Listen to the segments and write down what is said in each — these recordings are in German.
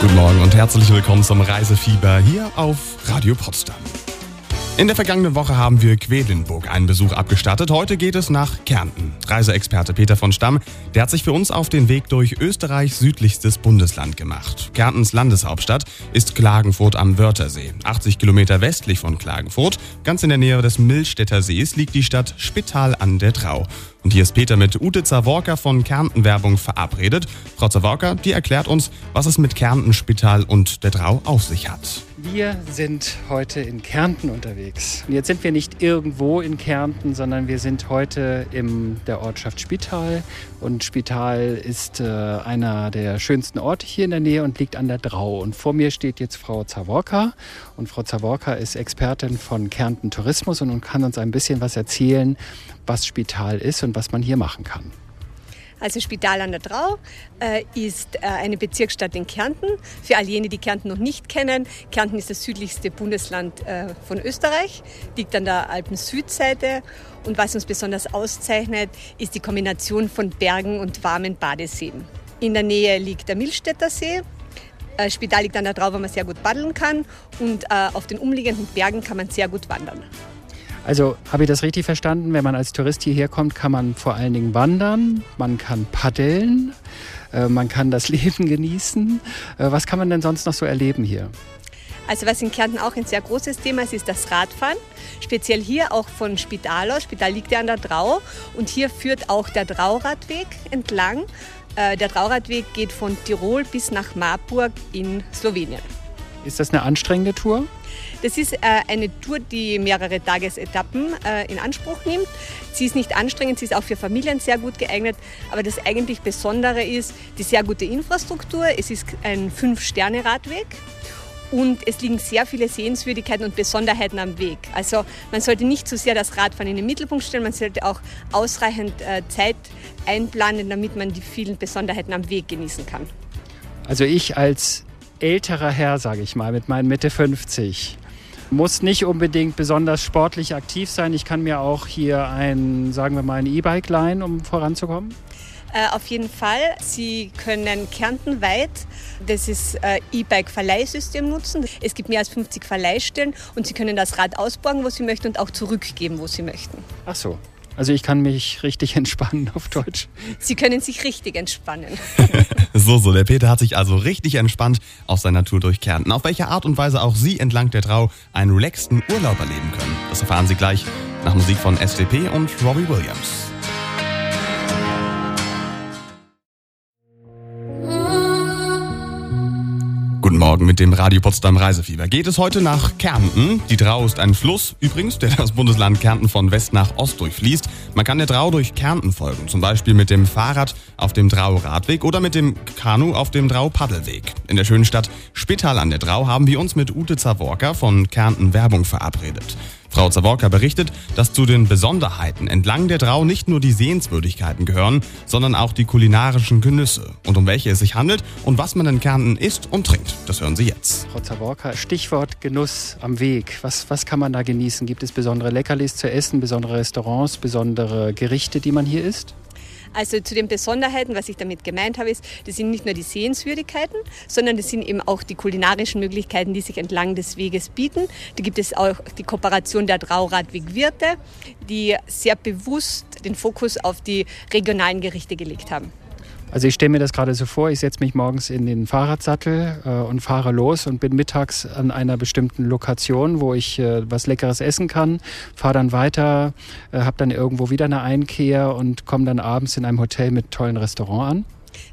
Guten Morgen und herzlich willkommen zum Reisefieber hier auf Radio Potsdam. In der vergangenen Woche haben wir Quedlinburg einen Besuch abgestattet. Heute geht es nach Kärnten. Reiseexperte Peter von Stamm, der hat sich für uns auf den Weg durch Österreichs südlichstes Bundesland gemacht. Kärntens Landeshauptstadt ist Klagenfurt am Wörthersee. 80 Kilometer westlich von Klagenfurt, ganz in der Nähe des Millstätter Sees, liegt die Stadt Spittal an der Trau. Und hier ist Peter mit Ute Zaworka von Kärnten-Werbung verabredet. Frau Zaworka, die erklärt uns, was es mit Kärnten, Spittal und der Trau auf sich hat. Wir sind heute in Kärnten unterwegs. Und jetzt sind wir nicht irgendwo in Kärnten, sondern wir sind heute in der Ortschaft Spital. Und Spital ist äh, einer der schönsten Orte hier in der Nähe und liegt an der Drau. Und vor mir steht jetzt Frau Zaworka. Und Frau Zaworka ist Expertin von Kärnten Tourismus und kann uns ein bisschen was erzählen, was Spital ist und was man hier machen kann. Also Spital an der Drau äh, ist äh, eine Bezirksstadt in Kärnten. Für all jene, die Kärnten noch nicht kennen, Kärnten ist das südlichste Bundesland äh, von Österreich, liegt an der Alpen-Südseite. Und was uns besonders auszeichnet, ist die Kombination von Bergen und warmen Badeseen. In der Nähe liegt der Milstädter See. Äh, Spital liegt an der Drau, wo man sehr gut paddeln kann. Und äh, auf den umliegenden Bergen kann man sehr gut wandern. Also habe ich das richtig verstanden? Wenn man als Tourist hierher kommt, kann man vor allen Dingen wandern, man kann paddeln, äh, man kann das Leben genießen. Äh, was kann man denn sonst noch so erleben hier? Also was in Kärnten auch ein sehr großes Thema ist, ist das Radfahren. Speziell hier auch von Spital aus. Spital liegt ja an der Drau und hier führt auch der Drauradweg entlang. Äh, der Drauradweg geht von Tirol bis nach Marburg in Slowenien. Ist das eine anstrengende Tour? Das ist äh, eine Tour, die mehrere Tagesetappen äh, in Anspruch nimmt. Sie ist nicht anstrengend, sie ist auch für Familien sehr gut geeignet. Aber das eigentlich Besondere ist die sehr gute Infrastruktur. Es ist ein Fünf-Sterne-Radweg. Und es liegen sehr viele Sehenswürdigkeiten und Besonderheiten am Weg. Also man sollte nicht zu so sehr das Radfahren in den Mittelpunkt stellen, man sollte auch ausreichend äh, Zeit einplanen, damit man die vielen Besonderheiten am Weg genießen kann. Also ich als älterer Herr, sage ich mal, mit meinen Mitte 50, muss nicht unbedingt besonders sportlich aktiv sein. Ich kann mir auch hier ein, sagen wir mal, ein E-Bike leihen, um voranzukommen. Äh, auf jeden Fall. Sie können kärntenweit das äh, E-Bike-Verleihsystem nutzen. Es gibt mehr als 50 Verleihstellen und Sie können das Rad ausborgen, wo Sie möchten und auch zurückgeben, wo Sie möchten. Ach so. Also ich kann mich richtig entspannen auf Deutsch. Sie können sich richtig entspannen. so, so, der Peter hat sich also richtig entspannt auf seiner Tour durch Kärnten. Auf welche Art und Weise auch Sie entlang der Trau einen relaxten Urlaub erleben können, das erfahren Sie gleich nach Musik von SDP und Robbie Williams. Guten Morgen mit dem Radio Potsdam Reisefieber. Geht es heute nach Kärnten? Die Drau ist ein Fluss, übrigens, der das Bundesland Kärnten von West nach Ost durchfließt. Man kann der Drau durch Kärnten folgen, zum Beispiel mit dem Fahrrad auf dem Drau-Radweg oder mit dem Kanu auf dem Drau-Paddelweg. In der schönen Stadt Spittal an der Drau haben wir uns mit Ute Zaworka von Kärnten Werbung verabredet. Frau Zaworka berichtet, dass zu den Besonderheiten entlang der Drau nicht nur die Sehenswürdigkeiten gehören, sondern auch die kulinarischen Genüsse. Und um welche es sich handelt und was man in Kärnten isst und trinkt, das hören Sie jetzt. Frau Zaworka, Stichwort Genuss am Weg. Was, was kann man da genießen? Gibt es besondere Leckerlis zu essen, besondere Restaurants, besondere Gerichte, die man hier isst? Also zu den Besonderheiten, was ich damit gemeint habe, ist, das sind nicht nur die Sehenswürdigkeiten, sondern das sind eben auch die kulinarischen Möglichkeiten, die sich entlang des Weges bieten. Da gibt es auch die Kooperation der Trauradweg Wirte, die sehr bewusst den Fokus auf die regionalen Gerichte gelegt haben. Also ich stelle mir das gerade so vor, ich setze mich morgens in den Fahrradsattel äh, und fahre los und bin mittags an einer bestimmten Lokation, wo ich äh, was Leckeres essen kann, fahre dann weiter, äh, habe dann irgendwo wieder eine Einkehr und komme dann abends in einem Hotel mit tollen Restaurant an.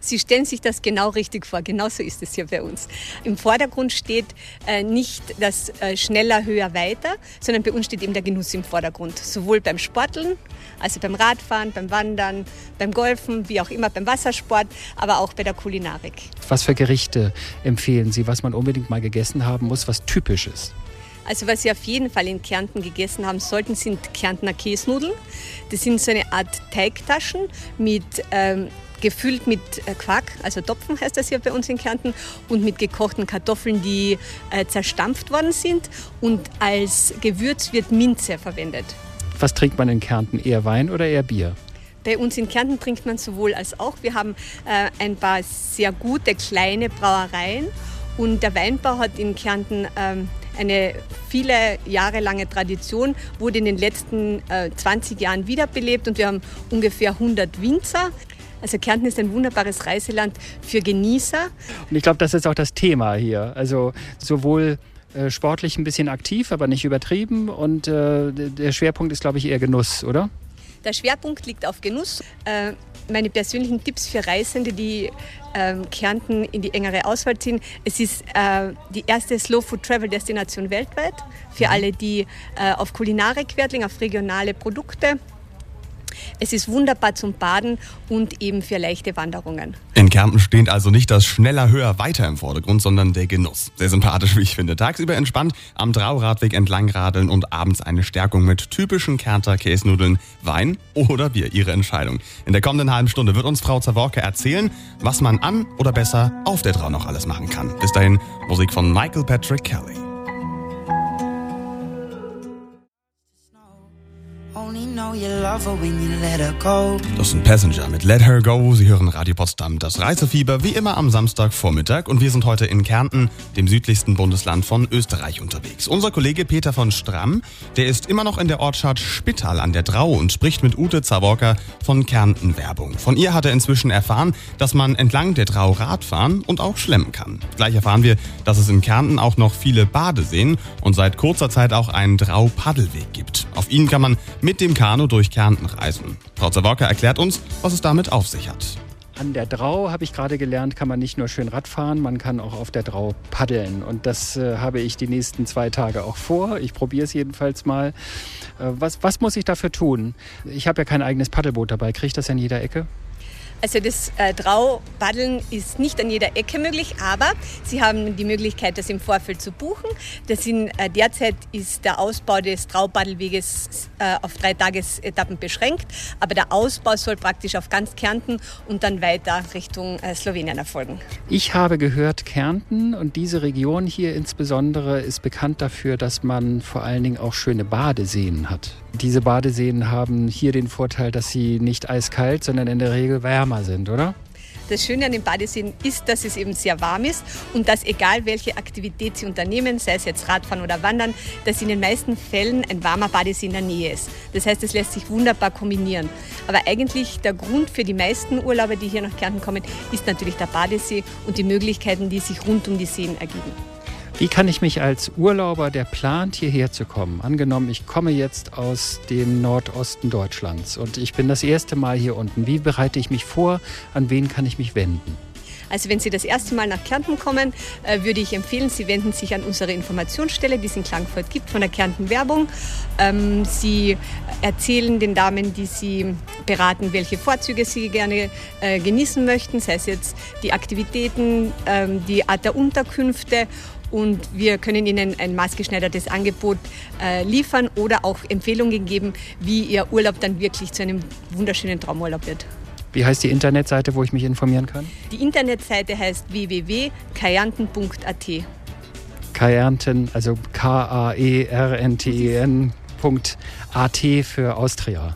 Sie stellen sich das genau richtig vor. Genauso ist es hier bei uns. Im Vordergrund steht äh, nicht das äh, schneller, höher, weiter, sondern bei uns steht eben der Genuss im Vordergrund. Sowohl beim Sporteln, also beim Radfahren, beim Wandern, beim Golfen, wie auch immer beim Wassersport, aber auch bei der Kulinarik. Was für Gerichte empfehlen Sie, was man unbedingt mal gegessen haben muss, was typisch ist? Also was Sie auf jeden Fall in Kärnten gegessen haben sollten, sind Kärntner Käsnudeln. Das sind so eine Art Teigtaschen mit ähm, gefüllt mit äh, Quark, also Topfen heißt das hier bei uns in Kärnten, und mit gekochten Kartoffeln, die äh, zerstampft worden sind. Und als Gewürz wird Minze verwendet. Was trinkt man in Kärnten? Eher Wein oder eher Bier? Bei uns in Kärnten trinkt man sowohl als auch. Wir haben äh, ein paar sehr gute kleine Brauereien Und der Weinbau hat in Kärnten ähm, eine viele Jahre lange Tradition, wurde in den letzten äh, 20 Jahren wiederbelebt und wir haben ungefähr 100 Winzer. Also Kärnten ist ein wunderbares Reiseland für Genießer. Und ich glaube, das ist auch das Thema hier. Also sowohl äh, sportlich ein bisschen aktiv, aber nicht übertrieben. Und äh, der Schwerpunkt ist, glaube ich, eher Genuss, oder? Der Schwerpunkt liegt auf Genuss. Äh, meine persönlichen Tipps für Reisende, die ähm, Kärnten in die engere Auswahl ziehen. Es ist die erste Slow Food Travel Destination weltweit für mhm. alle, die auf Kulinarik Wert legen, auf regionale Produkte es ist wunderbar zum Baden und eben für leichte Wanderungen. In Kärnten steht also nicht das schneller, höher, weiter im Vordergrund, sondern der Genuss. Sehr sympathisch, wie ich finde. Tagsüber entspannt am Drauradweg entlangradeln und abends eine Stärkung mit typischen Kärnter Käsnudeln, Wein oder Bier. Ihre Entscheidung. In der kommenden halben Stunde wird uns Frau Zaworke erzählen, was man an oder besser auf der Drau noch alles machen kann. Bis dahin Musik von Michael Patrick Kelly. Das sind Passenger mit Let Her Go. Sie hören Radio Potsdam, das Reisefieber, wie immer am Samstagvormittag. Und wir sind heute in Kärnten, dem südlichsten Bundesland von Österreich, unterwegs. Unser Kollege Peter von Stramm, der ist immer noch in der Ortschaft Spittal an der Drau und spricht mit Ute Zaworka von Kärnten Werbung. Von ihr hat er inzwischen erfahren, dass man entlang der Drau Radfahren und auch schlemmen kann. Gleich erfahren wir, dass es in Kärnten auch noch viele Badeseen und seit kurzer Zeit auch einen Drau-Paddelweg gibt. Auf ihn kann man mit dem Kanu durch Kärnten reisen. Frau Zaworka erklärt uns, was es damit auf sich hat. An der Drau, habe ich gerade gelernt, kann man nicht nur schön Rad fahren, man kann auch auf der Drau paddeln. Und das äh, habe ich die nächsten zwei Tage auch vor. Ich probiere es jedenfalls mal. Äh, was, was muss ich dafür tun? Ich habe ja kein eigenes Paddelboot dabei. Kriege ich das in jeder Ecke? Also das äh, Traupaddeln ist nicht an jeder Ecke möglich, aber Sie haben die Möglichkeit, das im Vorfeld zu buchen. Sind, äh, derzeit ist der Ausbau des Traupaddelweges äh, auf drei Tagesetappen beschränkt, aber der Ausbau soll praktisch auf ganz Kärnten und dann weiter Richtung äh, Slowenien erfolgen. Ich habe gehört, Kärnten und diese Region hier insbesondere ist bekannt dafür, dass man vor allen Dingen auch schöne Badeseen hat. Diese Badeseen haben hier den Vorteil, dass sie nicht eiskalt, sondern in der Regel wärmer sind, oder? Das Schöne an den Badeseen ist, dass es eben sehr warm ist und dass egal welche Aktivität Sie unternehmen, sei es jetzt Radfahren oder Wandern, dass in den meisten Fällen ein warmer Badesee in der Nähe ist. Das heißt, es lässt sich wunderbar kombinieren. Aber eigentlich der Grund für die meisten Urlauber, die hier nach Kärnten kommen, ist natürlich der Badesee und die Möglichkeiten, die sich rund um die Seen ergeben. Wie kann ich mich als Urlauber, der plant, hierher zu kommen, angenommen, ich komme jetzt aus dem Nordosten Deutschlands und ich bin das erste Mal hier unten, wie bereite ich mich vor, an wen kann ich mich wenden? Also wenn Sie das erste Mal nach Kärnten kommen, äh, würde ich empfehlen, Sie wenden sich an unsere Informationsstelle, die es in Klagenfurt gibt, von der Kärnten Werbung. Ähm, Sie erzählen den Damen, die Sie beraten, welche Vorzüge Sie gerne äh, genießen möchten, sei es jetzt die Aktivitäten, ähm, die Art der Unterkünfte und wir können Ihnen ein maßgeschneidertes Angebot äh, liefern oder auch Empfehlungen geben, wie Ihr Urlaub dann wirklich zu einem wunderschönen Traumurlaub wird. Wie heißt die Internetseite, wo ich mich informieren kann? Die Internetseite heißt www.kajanten.at. Kajanten, also K-A-E-R-N-T-E-N.at für Austria.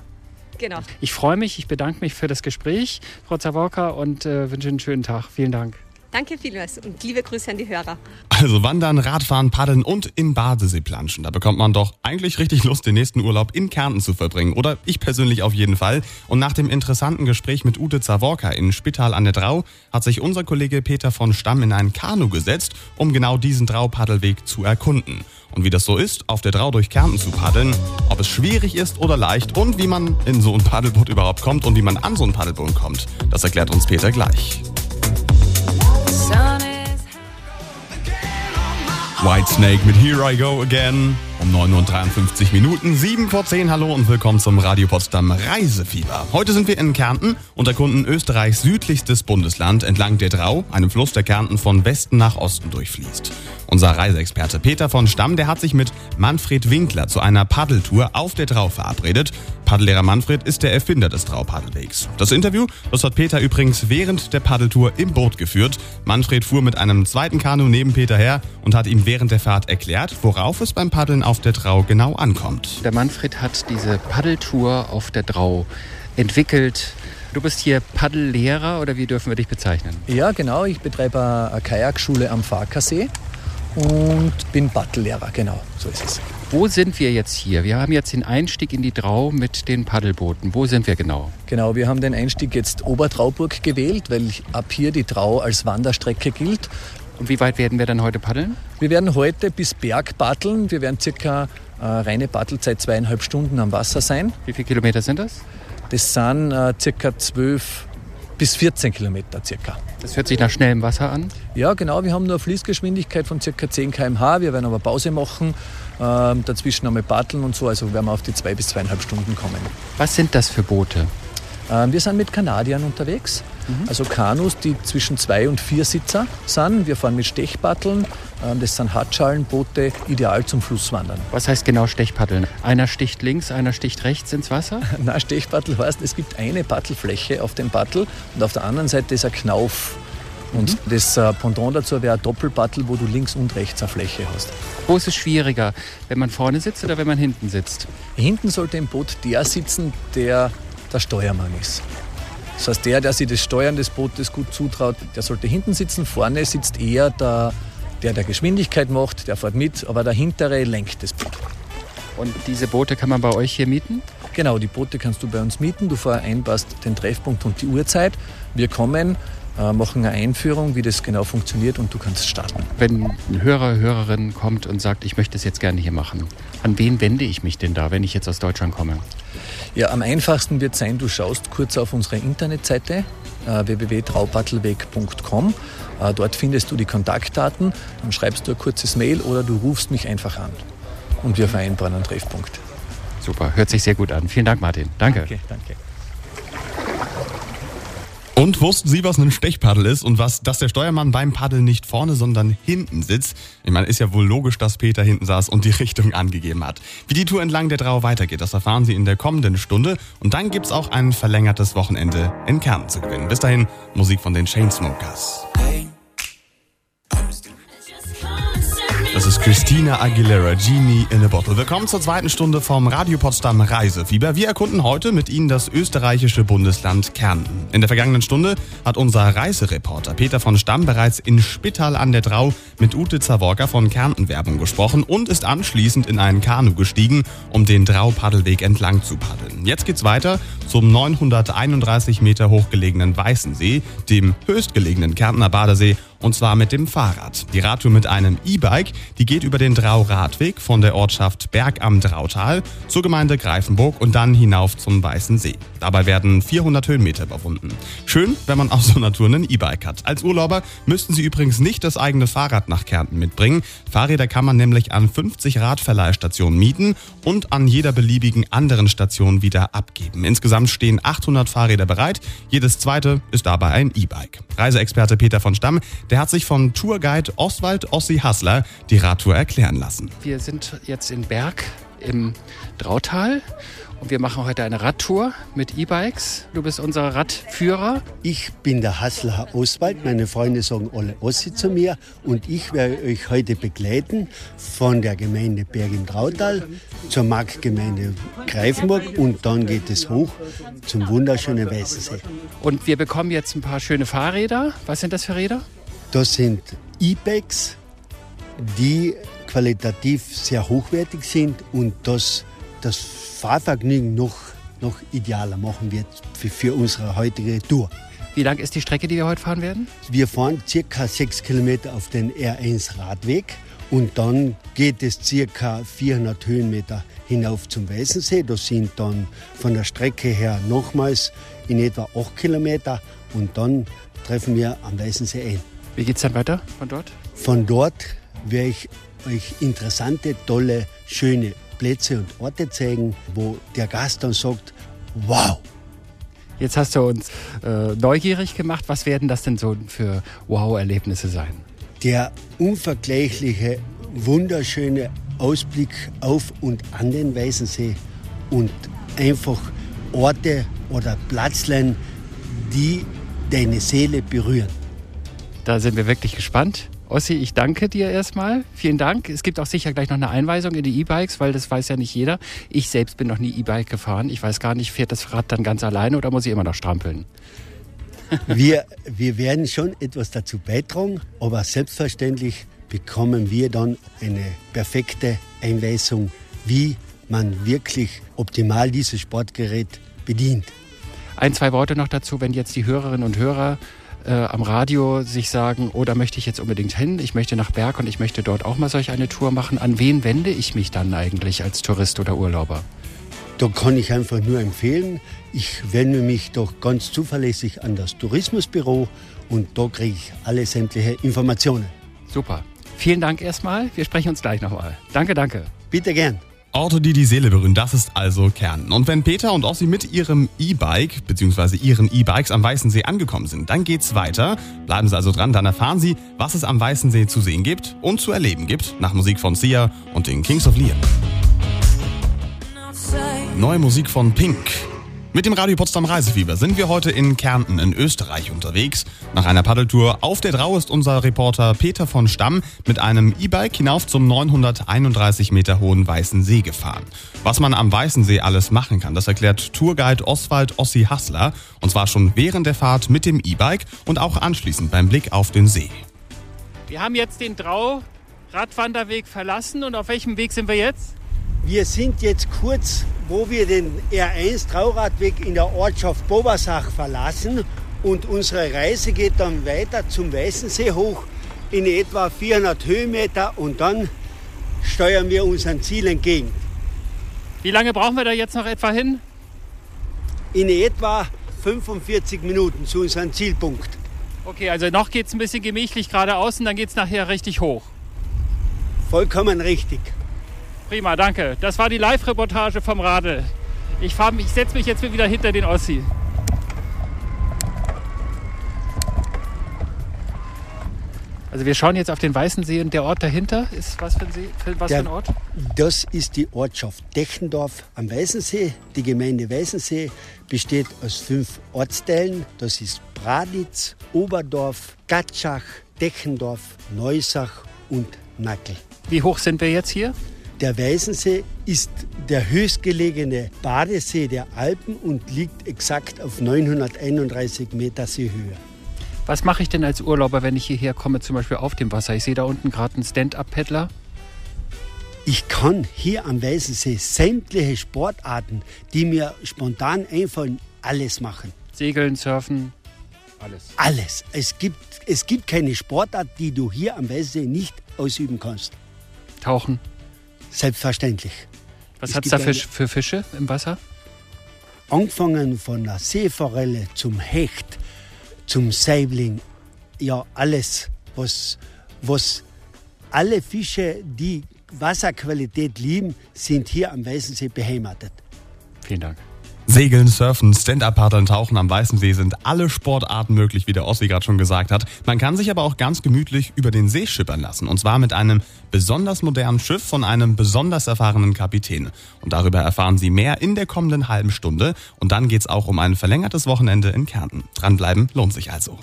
Genau. Ich freue mich, ich bedanke mich für das Gespräch, Frau Zaworka, und äh, wünsche einen schönen Tag. Vielen Dank. Danke vielmals und liebe Grüße an die Hörer. Also wandern, Radfahren, paddeln und in Badesee planschen. Da bekommt man doch eigentlich richtig Lust, den nächsten Urlaub in Kärnten zu verbringen. Oder ich persönlich auf jeden Fall. Und nach dem interessanten Gespräch mit Ute Zaworka in Spital an der Drau hat sich unser Kollege Peter von Stamm in ein Kanu gesetzt, um genau diesen Drau-Paddelweg zu erkunden. Und wie das so ist, auf der Drau durch Kärnten zu paddeln, ob es schwierig ist oder leicht und wie man in so ein Paddelboot überhaupt kommt und wie man an so ein Paddelboot kommt, das erklärt uns Peter gleich. Whitesnake mit Here I Go Again. Um 9.53 Uhr Minuten, 7 vor 10. Hallo und willkommen zum Radio Potsdam Reisefieber. Heute sind wir in Kärnten und erkunden Österreichs südlichstes Bundesland entlang der Drau, einem Fluss, der Kärnten von Westen nach Osten durchfließt. Unser Reiseexperte Peter von Stamm, der hat sich mit Manfred Winkler zu einer Paddeltour auf der Drau verabredet. Paddellehrer Manfred ist der Erfinder des Drau-Paddelwegs. Das Interview, das hat Peter übrigens während der Paddeltour im Boot geführt. Manfred fuhr mit einem zweiten Kanu neben Peter her und hat ihm während der Fahrt erklärt, worauf es beim Paddeln auf der Drau genau ankommt. Der Manfred hat diese Paddeltour auf der Drau entwickelt, Du bist hier Paddellehrer oder wie dürfen wir dich bezeichnen? Ja, genau. Ich betreibe eine Kajakschule am Farkasee und bin Paddellehrer, genau, so ist es. Wo sind wir jetzt hier? Wir haben jetzt den Einstieg in die Drau mit den Paddelbooten. Wo sind wir genau? Genau, wir haben den Einstieg jetzt Obertrauburg gewählt, weil ab hier die Drau als Wanderstrecke gilt. Und wie weit werden wir dann heute paddeln? Wir werden heute bis Berg paddeln. Wir werden circa äh, reine Paddelzeit zweieinhalb Stunden am Wasser sein. Wie viele Kilometer sind das? Das sind äh, circa zwölf bis 14 Kilometer circa. Das hört sich nach schnellem Wasser an? Ja, genau. Wir haben nur eine Fließgeschwindigkeit von circa 10 km/h. Wir werden aber Pause machen, äh, dazwischen einmal paddeln und so. Also werden wir auf die zwei bis zweieinhalb Stunden kommen. Was sind das für Boote? Äh, wir sind mit Kanadiern unterwegs. Also Kanus, die zwischen zwei und vier Sitzer sind. Wir fahren mit Stechpaddeln. Ähm, Das sind Hartschalenboote, ideal zum Flusswandern. Was heißt genau Stechpaddeln? Einer sticht links, einer sticht rechts ins Wasser? Na, Stechpaddel heißt, es gibt eine Paddelfläche auf dem Paddel und auf der anderen Seite ist ein Knauf. Und das äh, Pendant dazu wäre ein Doppelpaddel, wo du links und rechts eine Fläche hast. Wo ist es schwieriger, wenn man vorne sitzt oder wenn man hinten sitzt? Hinten sollte im Boot der sitzen, der der Steuermann ist. Das heißt, der, der sich das Steuern des Bootes gut zutraut, der sollte hinten sitzen. Vorne sitzt eher der, der der Geschwindigkeit macht, der fährt mit, aber der hintere lenkt das Boot. Und diese Boote kann man bei euch hier mieten? Genau, die Boote kannst du bei uns mieten. Du vereinbarst den Treffpunkt und die Uhrzeit. Wir kommen, machen eine Einführung, wie das genau funktioniert und du kannst starten. Wenn ein Hörer, Hörerin kommt und sagt, ich möchte es jetzt gerne hier machen, an wen wende ich mich denn da, wenn ich jetzt aus Deutschland komme? Ja, am einfachsten wird sein, du schaust kurz auf unsere Internetseite äh, www.traupaddelweg.com. Äh, dort findest du die Kontaktdaten, dann schreibst du ein kurzes Mail oder du rufst mich einfach an. Und wir vereinbaren einen Treffpunkt. Super, hört sich sehr gut an. Vielen Dank, Martin. Danke. Okay, danke. Und wussten Sie, was ein Stechpaddel ist und was, dass der Steuermann beim Paddeln nicht vorne, sondern hinten sitzt? Ich meine, ist ja wohl logisch, dass Peter hinten saß und die Richtung angegeben hat. Wie die Tour entlang der Drau weitergeht, das erfahren Sie in der kommenden Stunde. Und dann gibt's auch ein verlängertes Wochenende in Kärnten zu gewinnen. Bis dahin Musik von den Chainsmokers. Das ist Christina Aguilera, Genie in a Bottle. Willkommen zur zweiten Stunde vom Radio Potsdam Reisefieber. Wir erkunden heute mit Ihnen das österreichische Bundesland Kärnten. In der vergangenen Stunde hat unser Reisereporter Peter von Stamm bereits in Spittal an der Drau mit Ute Zaworka von Kärnten-Werbung gesprochen und ist anschließend in einen Kanu gestiegen, um den Drau-Paddelweg entlang zu paddeln. Jetzt geht's weiter zum 931 Meter hochgelegenen Weißensee, dem höchstgelegenen Kärntner Badesee und zwar mit dem Fahrrad. Die Radtour mit einem E-Bike, die geht über den Drau-Radweg von der Ortschaft Berg am Drautal zur Gemeinde Greifenburg und dann hinauf zum Weißen See. Dabei werden 400 Höhenmeter überwunden. Schön, wenn man auf so einer Tour ein E-Bike hat. Als Urlauber müssten Sie übrigens nicht das eigene Fahrrad nach Kärnten mitbringen. Fahrräder kann man nämlich an 50 Radverleihstationen mieten und an jeder beliebigen anderen Station wieder abgeben. Insgesamt stehen 800 Fahrräder bereit. Jedes zweite ist dabei ein E-Bike. Reiseexperte Peter von Stamm, der hat sich von Tourguide Oswald Ossi Hassler die Radtour erklären lassen. Wir sind jetzt in Berg im Drautal und wir machen heute eine Radtour mit E-Bikes. Du bist unser Radführer. Ich bin der Hassler Oswald, meine Freunde sagen alle Ossi zu mir und ich werde euch heute begleiten von der Gemeinde Berg im Trautal zur Marktgemeinde Greifenburg und dann geht es hoch zum wunderschönen Weißensee. Und wir bekommen jetzt ein paar schöne Fahrräder. Was sind das für Räder? Das sind E-Bikes, die qualitativ sehr hochwertig sind und das das Fahrvergnügen noch, noch idealer machen wird für, für unsere heutige Tour. Wie lang ist die Strecke, die wir heute fahren werden? Wir fahren circa sechs Kilometer auf den R1 Radweg und dann geht es circa 400 Höhenmeter hinauf zum Weißensee. Das sind dann von der Strecke her nochmals in etwa 8 Kilometer und dann treffen wir am Weißensee ein. Wie geht's dann weiter von dort? Von dort werde ich euch interessante, tolle, schöne Plätze und Orte zeigen, wo der Gast dann sagt, wow, Jetzt hast du uns äh, neugierig gemacht. Was werden das denn so für Wow-Erlebnisse sein? Der unvergleichliche, wunderschöne Ausblick auf und an den Weißensee und einfach Orte oder Platzlein, die deine Seele berühren. Da sind wir wirklich gespannt Ossi, ich danke dir erstmal. Vielen Dank. Es gibt auch sicher gleich noch eine Einweisung in die E-Bikes, weil das weiß ja nicht jeder. Ich selbst bin noch nie E-Bike gefahren. Ich weiß gar nicht, fährt das Rad dann ganz alleine oder muss ich immer noch strampeln? Wir, wir werden schon etwas dazu beitragen, aber selbstverständlich bekommen wir dann eine perfekte Einweisung, wie man wirklich optimal dieses Sportgerät bedient. Ein, zwei Worte noch dazu, wenn jetzt die Hörerinnen und Hörer äh, am Radio sich sagen, oh, da möchte ich jetzt unbedingt hin, ich möchte nach Berg und ich möchte dort auch mal solch eine Tour machen. An wen wende ich mich dann eigentlich als Tourist oder Urlauber? Da kann ich einfach nur empfehlen, ich wende mich doch ganz zuverlässig an das Tourismusbüro und da kriege ich alle sämtliche Informationen. Super. Vielen Dank erstmal. Wir sprechen uns gleich nochmal. Danke, danke. Bitte gern. Orte, die die Seele berühren, das ist also Kärnten. Und wenn Peter und Ossi mit ihrem E-Bike bzw. ihren E-Bikes am Weißen See angekommen sind, dann geht's weiter. Bleiben Sie also dran, dann erfahren Sie, was es am Weißen See zu sehen gibt und zu erleben gibt, nach Musik von Sia und den Kings of Leon. Neue Musik von Pink. Mit dem Radio Potsdam Reisefieber sind wir heute in Kärnten in Österreich unterwegs. Nach einer Paddeltour auf der Drau ist unser Reporter Peter von Stamm mit einem E-Bike hinauf zum 931 Meter hohen Weißen See gefahren. Was man am Weißen See alles machen kann, das erklärt Tourguide Oswald Ossi Hassler. Und zwar schon während der Fahrt mit dem E-Bike und auch anschließend beim Blick auf den See. Wir haben jetzt den Drau Radwanderweg verlassen und auf welchem Weg sind wir jetzt? Wir sind jetzt kurz, wo wir den R1 Trauradweg in der Ortschaft Bobersach verlassen und unsere Reise geht dann weiter zum Weißensee hoch in etwa 400 Höhenmeter und dann steuern wir unserem Ziel entgegen. Wie lange brauchen wir da jetzt noch etwa hin? In etwa 45 Minuten zu unserem Zielpunkt. Okay, also noch geht es ein bisschen gemächlich geradeaus und dann geht es nachher richtig hoch. Vollkommen richtig. Prima, danke. Das war die Live-Reportage vom Radl. Ich, ich setze mich jetzt wieder hinter den Ossi. Also wir schauen jetzt auf den Weißen See und der Ort dahinter ist was für ein, See, was der, für ein Ort? Das ist die Ortschaft Dechendorf am Weißensee. Die Gemeinde Weißensee besteht aus fünf Ortsteilen. Das ist Braditz, Oberdorf, Gatschach, Dechendorf, Neusach und Nackel. Wie hoch sind wir jetzt hier? Der Weißensee ist der höchstgelegene Badesee der Alpen und liegt exakt auf 931 Meter Seehöhe. Was mache ich denn als Urlauber, wenn ich hierher komme, zum Beispiel auf dem Wasser? Ich sehe da unten gerade einen Stand-up-Paddler. Ich kann hier am Weißensee sämtliche Sportarten, die mir spontan einfallen, alles machen. Segeln, Surfen, alles. Alles. Es gibt, es gibt keine Sportart, die du hier am Weißensee nicht ausüben kannst. Tauchen. Selbstverständlich. Was hat es da für, für Fische im Wasser? Angefangen von der Seeforelle zum Hecht, zum Saibling, ja alles, was, was alle Fische, die Wasserqualität lieben, sind hier am Weißensee beheimatet. Vielen Dank. Segeln, Surfen, Stand-Up-Paddeln, Tauchen am Weißen See sind alle Sportarten möglich, wie der Ossi gerade schon gesagt hat. Man kann sich aber auch ganz gemütlich über den See schippern lassen. Und zwar mit einem besonders modernen Schiff von einem besonders erfahrenen Kapitän. Und darüber erfahren Sie mehr in der kommenden halben Stunde. Und dann geht's auch um ein verlängertes Wochenende in Kärnten. Dranbleiben lohnt sich also.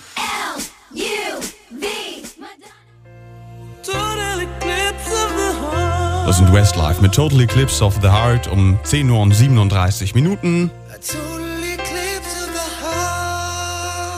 Das sind Westlife mit Total Eclipse of the Heart um 10 Uhr und 37 Minuten.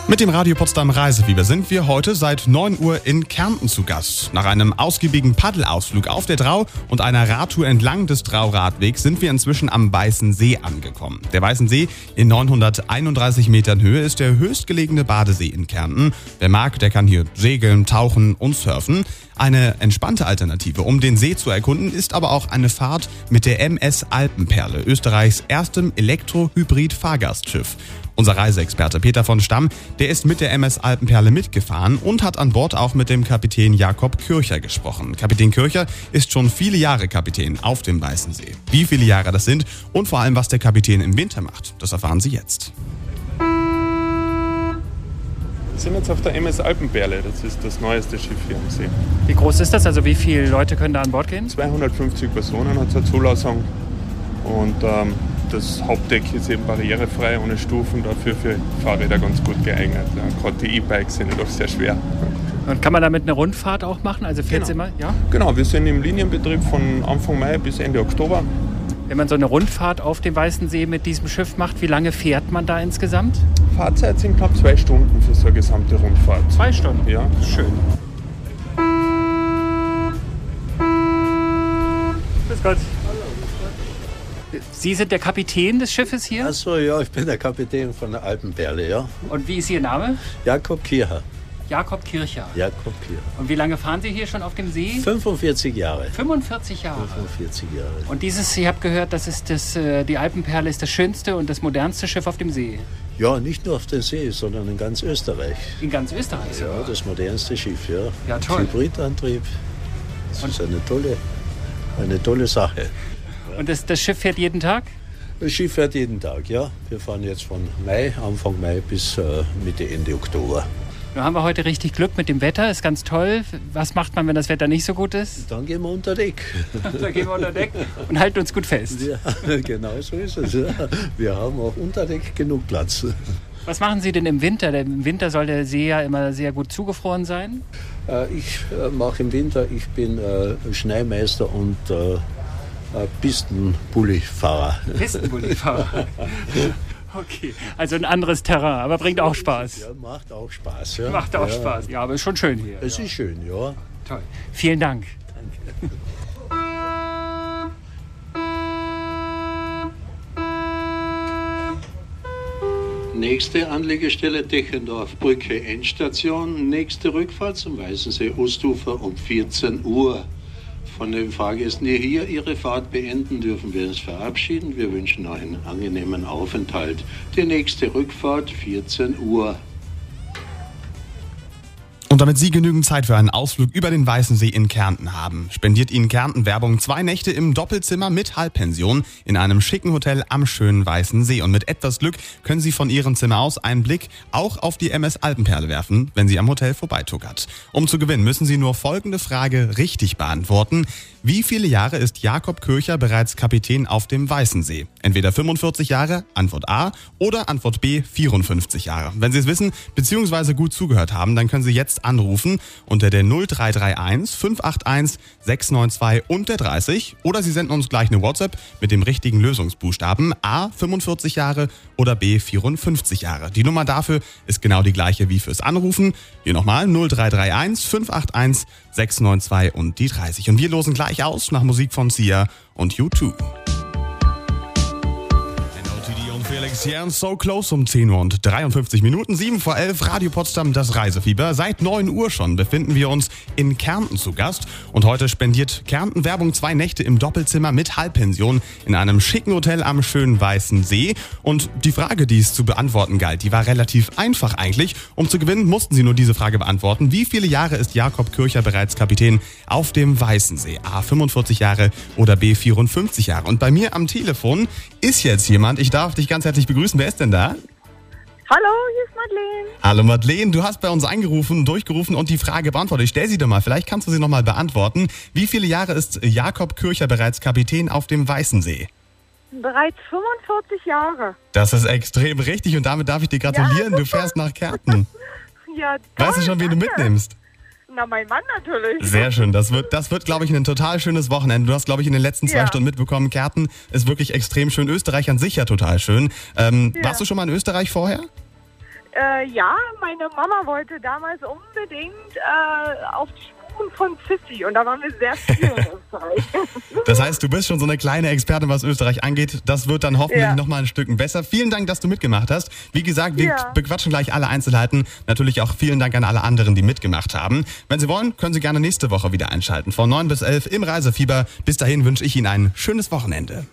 Mit dem Radio Potsdam Reisefieber sind wir heute seit 9 Uhr in Kärnten zu Gast. Nach einem ausgiebigen Paddelausflug auf der Drau und einer Radtour entlang des Drauradwegs sind wir inzwischen am Weißen See angekommen. Der Weißen See in 931 Metern Höhe ist der höchstgelegene Badesee in Kärnten. Wer mag, der kann hier segeln, tauchen und surfen. Eine entspannte Alternative, um den See zu erkunden, ist aber auch eine Fahrt mit der MS Alpenperle, Österreichs erstem Elektro-Hybrid-Fahrgastschiff. Unser Reiseexperte Peter von Stamm, der ist mit der MS Alpenperle mitgefahren und hat an Bord auch mit dem Kapitän Jakob Kircher gesprochen. Kapitän Kircher ist schon viele Jahre Kapitän auf dem Weißen See. Wie viele Jahre das sind und vor allem, was der Kapitän im Winter macht, das erfahren Sie jetzt. Wir sind jetzt auf der MS Alpenperle, das ist das neueste Schiff hier am See. Wie groß ist das? Also wie viele Leute können da an Bord gehen? 250 Personen hat es eine Zulassung und ähm, das Hauptdeck ist eben barrierefrei, ohne Stufen, dafür für Fahrräder ganz gut geeignet. Ja, Gerade die E-Bikes sind ja doch sehr schwer. Und kann man damit eine Rundfahrt auch machen? Also fährt Genau. immer, ja? Genau, wir sind im Linienbetrieb von Anfang Mai bis Ende Oktober. Wenn man so eine Rundfahrt auf dem Weißen See mit diesem Schiff macht, wie lange fährt man da insgesamt? Fahrzeit sind knapp zwei Stunden für so eine gesamte Rundfahrt. Zwei Stunden. Ja, Schön. Grüß Gott. Sie sind der Kapitän des Schiffes hier? Achso, ja, ich bin der Kapitän von der Alpenperle, ja. Und wie ist Ihr Name? Jakob Kircher. Jakob Kircher. Jakob Kircher. Und wie lange fahren Sie hier schon auf dem See? 45 Jahre. 45 Jahre. 45 Jahre. Und dieses, ich habe gehört, das ist das, äh, die Alpenperle ist das schönste und das modernste Schiff auf dem See. Ja, nicht nur auf dem See, sondern in ganz Österreich. In ganz Österreich. Ja, das modernste Schiff, ja. Ja, toll. Hybridantrieb. Das ist eine tolle, eine tolle Sache. Und das, das Schiff fährt jeden Tag? Das Schiff fährt jeden Tag, ja. Wir fahren jetzt von Mai, Anfang Mai bis äh, Mitte, Ende Oktober. Nun haben wir heute richtig Glück mit dem Wetter, ist ganz toll. Was macht man, wenn das Wetter nicht so gut ist? Dann gehen wir unter Deck. Da gehen wir unter Deck und halten uns gut fest. Ja, genau so ist es. Ja. Wir haben auch unter Deck genug Platz. Was machen Sie denn im Winter? Denn Im Winter soll der See ja immer sehr gut zugefroren sein. Äh, Ich äh, mache im Winter, ich bin äh, Schneimeister und Pistenbullifahrer. Pistenbullifahrer. Okay, also ein anderes Terrain, aber bringt auch Spaß. Ja, macht auch Spaß. Ja. Macht auch ja. Spaß. Ja, aber ist schon schön hier. Es ist schön, ja. Toll. Vielen Dank. Nächste Anlegestelle Dechendorf Brücke Endstation. Nächste Rückfahrt zum Weißensee Ostufer um 14 Uhr. Von den Fahrgästen, die hier ihre Fahrt beenden, dürfen wir uns verabschieden. Wir wünschen einen angenehmen Aufenthalt. Die nächste Rückfahrt 14 Uhr. Und damit Sie genügend Zeit für einen Ausflug über den Weißen See in Kärnten haben, spendiert Ihnen Kärnten Werbung zwei Nächte im Doppelzimmer mit Halbpension in einem schicken Hotel am schönen Weißen See. Und mit etwas Glück können Sie von Ihrem Zimmer aus einen Blick auch auf die MS Alpenperle werfen, wenn sie am Hotel vorbeituckert. Um zu gewinnen, müssen Sie nur folgende Frage richtig beantworten. Wie viele Jahre ist Jakob Kircher bereits Kapitän auf dem Weißen See? Entweder 45 Jahre, Antwort A, oder Antwort B, 54 Jahre. Wenn Sie es wissen, beziehungsweise gut zugehört haben, dann können Sie jetzt anrufen unter der 0331 581 692 und der 30 oder Sie senden uns gleich eine WhatsApp mit dem richtigen Lösungsbuchstaben A, 45 Jahre oder B, 54 Jahre. Die Nummer dafür ist genau die gleiche wie fürs Anrufen. Hier nochmal 0331 581 692 und die 30. Und wir losen gleich aus nach Musik von Sia und U2. Felix Jern, so close um 10 Uhr und 53 Minuten, 7 vor 11, Radio Potsdam, das Reisefieber. Seit 9 Uhr schon befinden wir uns in Kärnten zu Gast und heute spendiert Kärnten Werbung zwei Nächte im Doppelzimmer mit Halbpension in einem schicken Hotel am schönen Weißen See. Und die Frage, die es zu beantworten galt, die war relativ einfach eigentlich. Um zu gewinnen, mussten sie nur diese Frage beantworten. Wie viele Jahre ist Jakob Kircher bereits Kapitän auf dem Weißen See? A, 45 Jahre oder B, 54 Jahre? Und bei mir am Telefon ist jetzt jemand, ich darf dich ganz herzlich begrüßen. Wer ist denn da? Hallo, hier ist Madeleine. Hallo Madeleine, du hast bei uns angerufen, durchgerufen und die Frage beantwortet. Ich stell sie dir mal, vielleicht kannst du sie nochmal beantworten. Wie viele Jahre ist Jakob Kircher bereits Kapitän auf dem Weißen See? Bereits 45 Jahre. Das ist extrem richtig und damit darf ich dir gratulieren. du fährst nach Kärnten. Ja, toll, Weißt du schon, wen du mitnimmst? Na, mein Mann natürlich. Sehr schön. Das wird, das wird, glaube ich, ein total schönes Wochenende. Du hast, glaube ich, in den letzten zwei Ja. Stunden mitbekommen, Kärnten ist wirklich extrem schön. Österreich an sich ja total schön. Ähm, Ja. Warst du schon mal in Österreich vorher? Äh, ja, meine Mama wollte damals unbedingt äh, auf die Spuren von Sissi und da waren wir sehr viel in Österreich. Das heißt, du bist schon so eine kleine Expertin, was Österreich angeht. Das wird dann hoffentlich Ja. noch mal ein Stück besser. Vielen Dank, dass du mitgemacht hast. Wie gesagt, wir Ja. bequatschen gleich alle Einzelheiten. Natürlich auch vielen Dank an alle anderen, die mitgemacht haben. Wenn Sie wollen, können Sie gerne nächste Woche wieder einschalten. Von 9 bis 11 im Reisefieber. Bis dahin wünsche ich Ihnen ein schönes Wochenende.